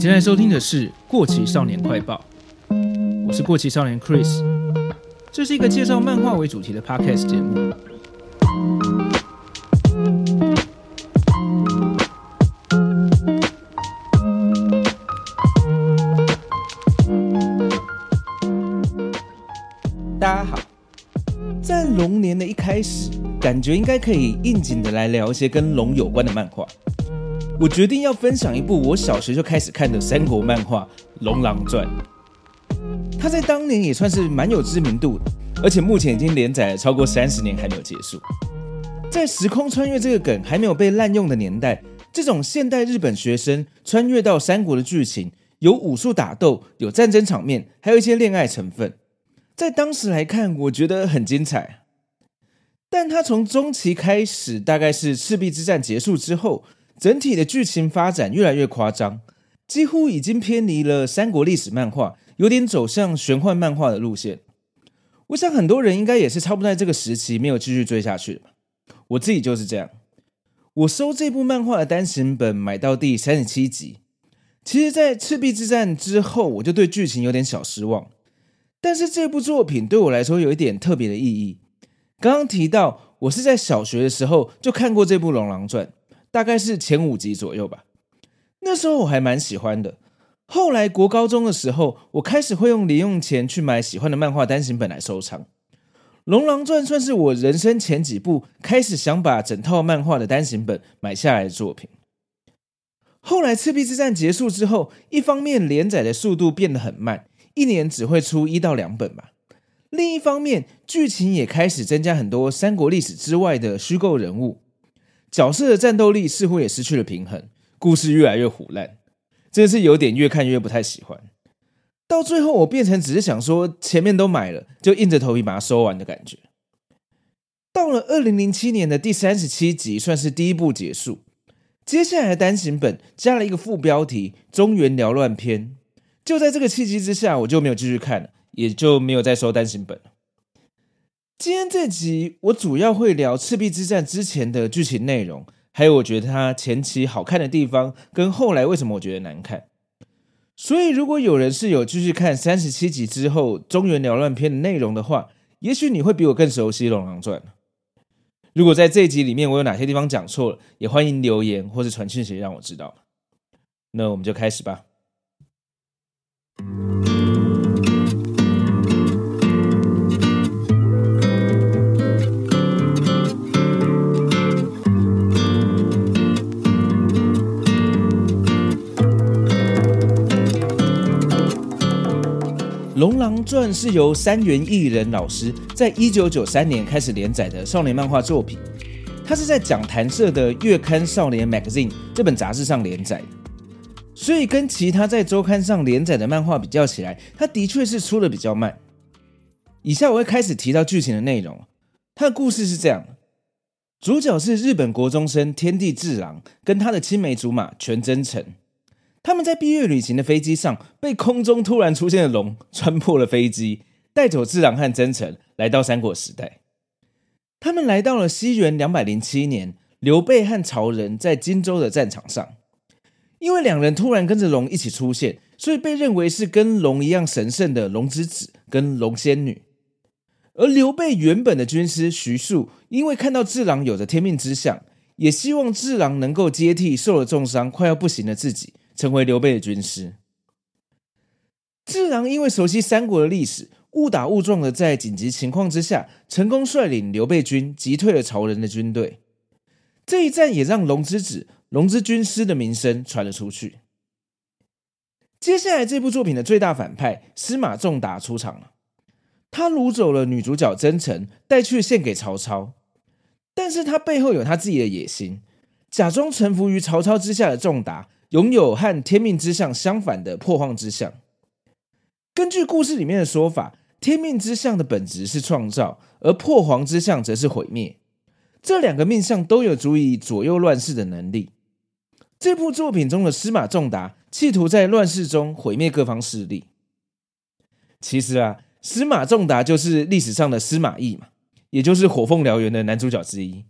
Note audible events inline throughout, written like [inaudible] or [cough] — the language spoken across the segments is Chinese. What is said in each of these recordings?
正在收听的是《过期少年快报》，我是过期少年 Chris，这是一个介绍漫画为主题的 Podcast 节目。大家好，在龙年的一开始，感觉应该可以应景的来聊一些跟龙有关的漫画。我决定要分享一部我小学就开始看的三国漫画《龙狼传》，它在当年也算是蛮有知名度的，而且目前已经连载了超过三十年还没有结束。在时空穿越这个梗还没有被滥用的年代，这种现代日本学生穿越到三国的剧情，有武术打斗，有战争场面，还有一些恋爱成分，在当时来看，我觉得很精彩。但它从中期开始，大概是赤壁之战结束之后。整体的剧情发展越来越夸张，几乎已经偏离了三国历史漫画，有点走向玄幻漫画的路线。我想很多人应该也是差不多在这个时期没有继续追下去吧。我自己就是这样。我收这部漫画的单行本买到第三十七集，其实，在赤壁之战之后，我就对剧情有点小失望。但是这部作品对我来说有一点特别的意义。刚刚提到，我是在小学的时候就看过这部《龙狼传》。大概是前五集左右吧，那时候我还蛮喜欢的。后来国高中的时候，我开始会用零用钱去买喜欢的漫画单行本来收藏。《龙狼传》算是我人生前几部开始想把整套漫画的单行本买下来的作品。后来赤壁之战结束之后，一方面连载的速度变得很慢，一年只会出一到两本吧；另一方面，剧情也开始增加很多三国历史之外的虚构人物。角色的战斗力似乎也失去了平衡，故事越来越腐烂，真是有点越看越不太喜欢。到最后，我变成只是想说，前面都买了，就硬着头皮把它收完的感觉。到了二零零七年的第三十七集，算是第一部结束。接下来的单行本加了一个副标题《中原缭乱篇》，就在这个契机之下，我就没有继续看了，也就没有再收单行本了。今天这集我主要会聊赤壁之战之前的剧情内容，还有我觉得它前期好看的地方，跟后来为什么我觉得难看。所以如果有人是有继续看三十七集之后中原缭乱篇的内容的话，也许你会比我更熟悉《龙狼传》。如果在这集里面我有哪些地方讲错了，也欢迎留言或是传讯息让我知道。那我们就开始吧。《龙狼传》是由三原毅人老师在一九九三年开始连载的少年漫画作品，它是在讲谈社的月刊《少年 Magazine》这本杂志上连载，所以跟其他在周刊上连载的漫画比较起来，它的确是出的比较慢。以下我会开始提到剧情的内容，它的故事是这样：主角是日本国中生天地志郎，跟他的青梅竹马全真诚。他们在毕业旅行的飞机上，被空中突然出现的龙穿破了飞机，带走智郎和真诚，来到三国时代。他们来到了西元两百零七年，刘备和曹仁在荆州的战场上。因为两人突然跟着龙一起出现，所以被认为是跟龙一样神圣的龙之子跟龙仙女。而刘备原本的军师徐庶，因为看到智郎有着天命之相，也希望智郎能够接替受了重伤、快要不行的自己。成为刘备的军师，智囊因为熟悉三国的历史，误打误撞的在紧急情况之下，成功率领刘备军击退了曹仁的军队。这一战也让龙之子、龙之军师的名声传了出去。接下来这部作品的最大反派司马仲达出场了，他掳走了女主角真诚，带去献给曹操，但是他背后有他自己的野心，假装臣服于曹操之下的仲达。拥有和天命之相相反的破荒之相。根据故事里面的说法，天命之相的本质是创造，而破荒之相则是毁灭。这两个命相都有足以左右乱世的能力。这部作品中的司马仲达企图在乱世中毁灭各方势力。其实啊，司马仲达就是历史上的司马懿嘛，也就是《火凤燎原》的男主角之一。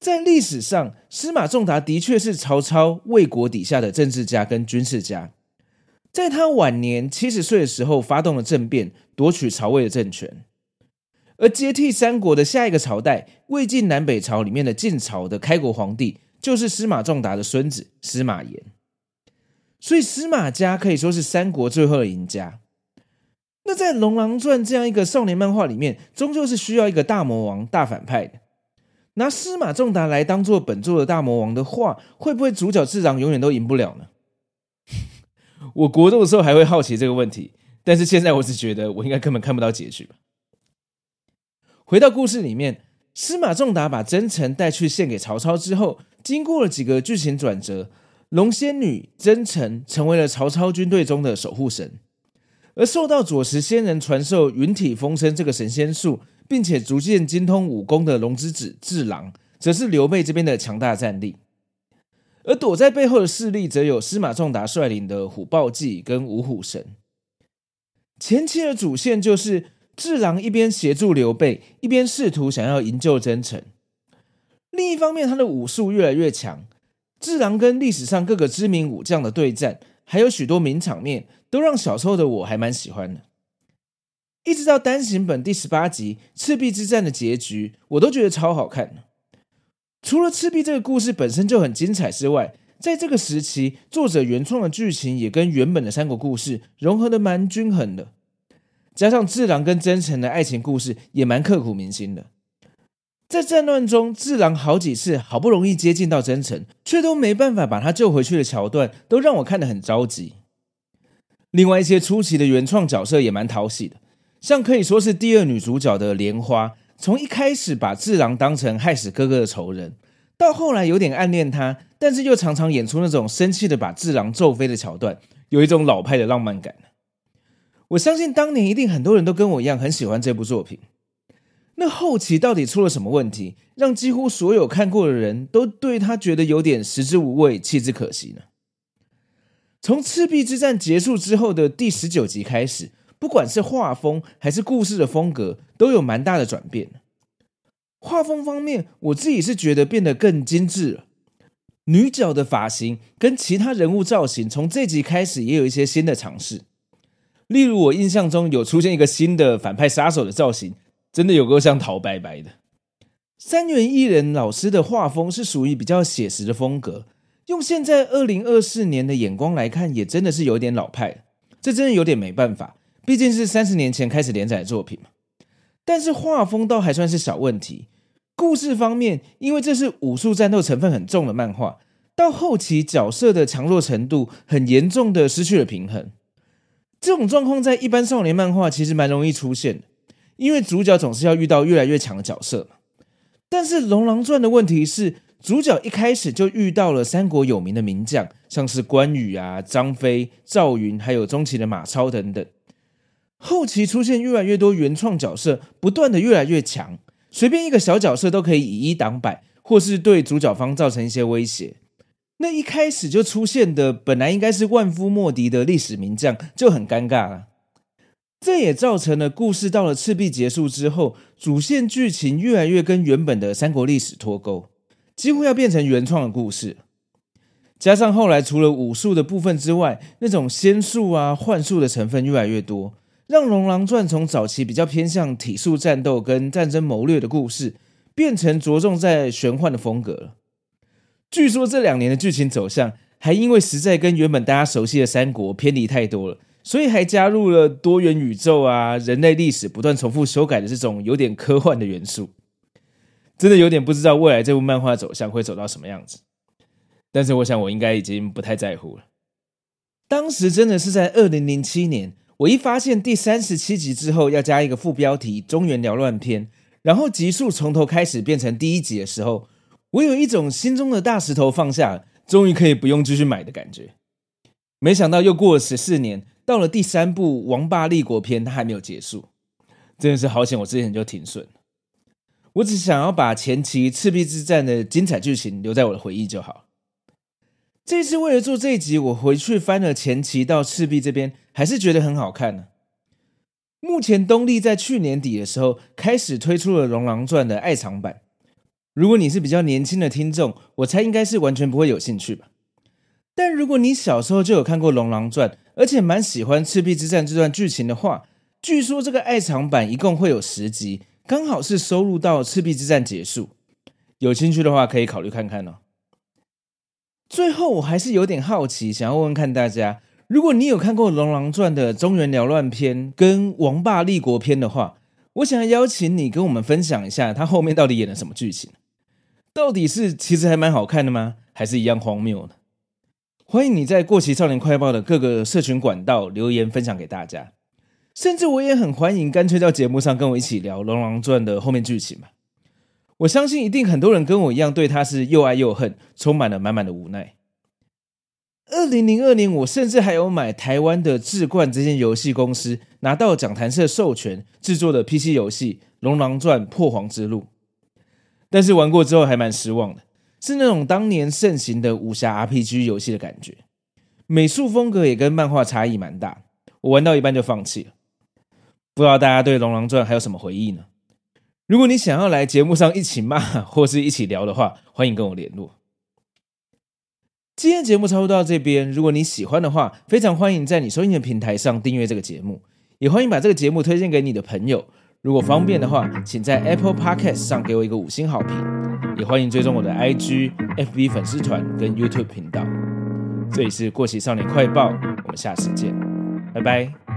在历史上，司马仲达的确是曹操魏国底下的政治家跟军事家，在他晚年七十岁的时候，发动了政变，夺取曹魏的政权。而接替三国的下一个朝代魏晋南北朝里面的晋朝的开国皇帝，就是司马仲达的孙子司马炎。所以司马家可以说是三国最后的赢家。那在《龙狼传》这样一个少年漫画里面，终究是需要一个大魔王、大反派的。拿司马仲达来当做本作的大魔王的话，会不会主角智囊永远都赢不了呢？[laughs] 我国中的时候还会好奇这个问题，但是现在我只觉得我应该根本看不到结局吧。回到故事里面，司马仲达把真诚带去献给曹操之后，经过了几个剧情转折，龙仙女真诚成为了曹操军队中的守护神，而受到左慈仙人传授云体风声这个神仙术，并且逐渐精通武功的龙之子智囊，则是刘备这边的强大战力。而躲在背后的势力，则有司马仲达率领的虎豹骑跟五虎神。前期的主线就是。智囊一边协助刘备，一边试图想要营救真诚。另一方面，他的武术越来越强。智囊跟历史上各个知名武将的对战，还有许多名场面，都让小时候的我还蛮喜欢的。一直到单行本第十八集赤壁之战的结局，我都觉得超好看。除了赤壁这个故事本身就很精彩之外，在这个时期，作者原创的剧情也跟原本的三国故事融合的蛮均衡的。加上智囊跟真诚的爱情故事也蛮刻骨铭心的，在战乱中，智囊好几次好不容易接近到真诚，却都没办法把他救回去的桥段，都让我看得很着急。另外一些出奇的原创角色也蛮讨喜的，像可以说是第二女主角的莲花，从一开始把智郎当成害死哥哥的仇人，到后来有点暗恋他，但是又常常演出那种生气的把智郎揍飞的桥段，有一种老派的浪漫感。我相信当年一定很多人都跟我一样很喜欢这部作品。那后期到底出了什么问题，让几乎所有看过的人都对他觉得有点食之无味、弃之可惜呢？从赤壁之战结束之后的第十九集开始，不管是画风还是故事的风格，都有蛮大的转变。画风方面，我自己是觉得变得更精致了。女角的发型跟其他人物造型，从这集开始也有一些新的尝试。例如，我印象中有出现一个新的反派杀手的造型，真的有够像陶白白的。三原艺人老师的画风是属于比较写实的风格，用现在二零二四年的眼光来看，也真的是有点老派。这真的有点没办法，毕竟是三十年前开始连载的作品嘛。但是画风倒还算是小问题。故事方面，因为这是武术战斗成分很重的漫画，到后期角色的强弱程度很严重的失去了平衡。这种状况在一般少年漫画其实蛮容易出现的，因为主角总是要遇到越来越强的角色嘛。但是《龙狼传》的问题是，主角一开始就遇到了三国有名的名将，像是关羽啊、张飞、赵云，还有中期的马超等等。后期出现越来越多原创角色，不断的越来越强，随便一个小角色都可以以一挡百，或是对主角方造成一些威胁。那一开始就出现的，本来应该是万夫莫敌的历史名将，就很尴尬了。这也造成了故事到了赤壁结束之后，主线剧情越来越跟原本的三国历史脱钩，几乎要变成原创的故事。加上后来除了武术的部分之外，那种仙术啊、幻术的成分越来越多，让《龙狼传》从早期比较偏向体术战斗跟战争谋略的故事，变成着重在玄幻的风格了。据说这两年的剧情走向，还因为实在跟原本大家熟悉的三国偏离太多了，所以还加入了多元宇宙啊、人类历史不断重复修改的这种有点科幻的元素。真的有点不知道未来这部漫画走向会走到什么样子。但是我想我应该已经不太在乎了。当时真的是在二零零七年，我一发现第三十七集之后要加一个副标题“中原缭乱篇”，然后集数从头开始变成第一集的时候。我有一种心中的大石头放下，终于可以不用继续买的感觉。没想到又过了十四年，到了第三部《王霸立国篇》，它还没有结束，真的是好险！我之前就停损。我只想要把前期赤壁之战的精彩剧情留在我的回忆就好。这次为了做这一集，我回去翻了前期到赤壁这边，还是觉得很好看呢。目前东立在去年底的时候开始推出了《龙狼传》的爱藏版。如果你是比较年轻的听众，我猜应该是完全不会有兴趣吧。但如果你小时候就有看过《龙狼传》，而且蛮喜欢赤壁之战这段剧情的话，据说这个爱藏版一共会有十集，刚好是收录到赤壁之战结束。有兴趣的话，可以考虑看看哦。最后，我还是有点好奇，想要问问看大家，如果你有看过《龙狼传》的中原缭乱篇跟王霸立国篇的话，我想要邀请你跟我们分享一下，他后面到底演了什么剧情？到底是其实还蛮好看的吗？还是一样荒谬呢？欢迎你在《过期少年快报》的各个社群管道留言分享给大家，甚至我也很欢迎干脆到节目上跟我一起聊《龙狼传》的后面剧情吧。我相信一定很多人跟我一样对他是又爱又恨，充满了满满的无奈。二零零二年，我甚至还有买台湾的智冠这间游戏公司拿到讲坛社授权制作的 PC 游戏《龙狼传：破皇之路》，但是玩过之后还蛮失望的，是那种当年盛行的武侠 RPG 游戏的感觉，美术风格也跟漫画差异蛮大，我玩到一半就放弃了。不知道大家对《龙狼传》还有什么回忆呢？如果你想要来节目上一起骂 [laughs] 或是一起聊的话，欢迎跟我联络。今天节目差不多到这边，如果你喜欢的话，非常欢迎在你收听的平台上订阅这个节目，也欢迎把这个节目推荐给你的朋友。如果方便的话，请在 Apple Podcast 上给我一个五星好评，也欢迎追踪我的 IG、FB 粉丝团跟 YouTube 频道。这里是过期少年快报，我们下次见，拜拜。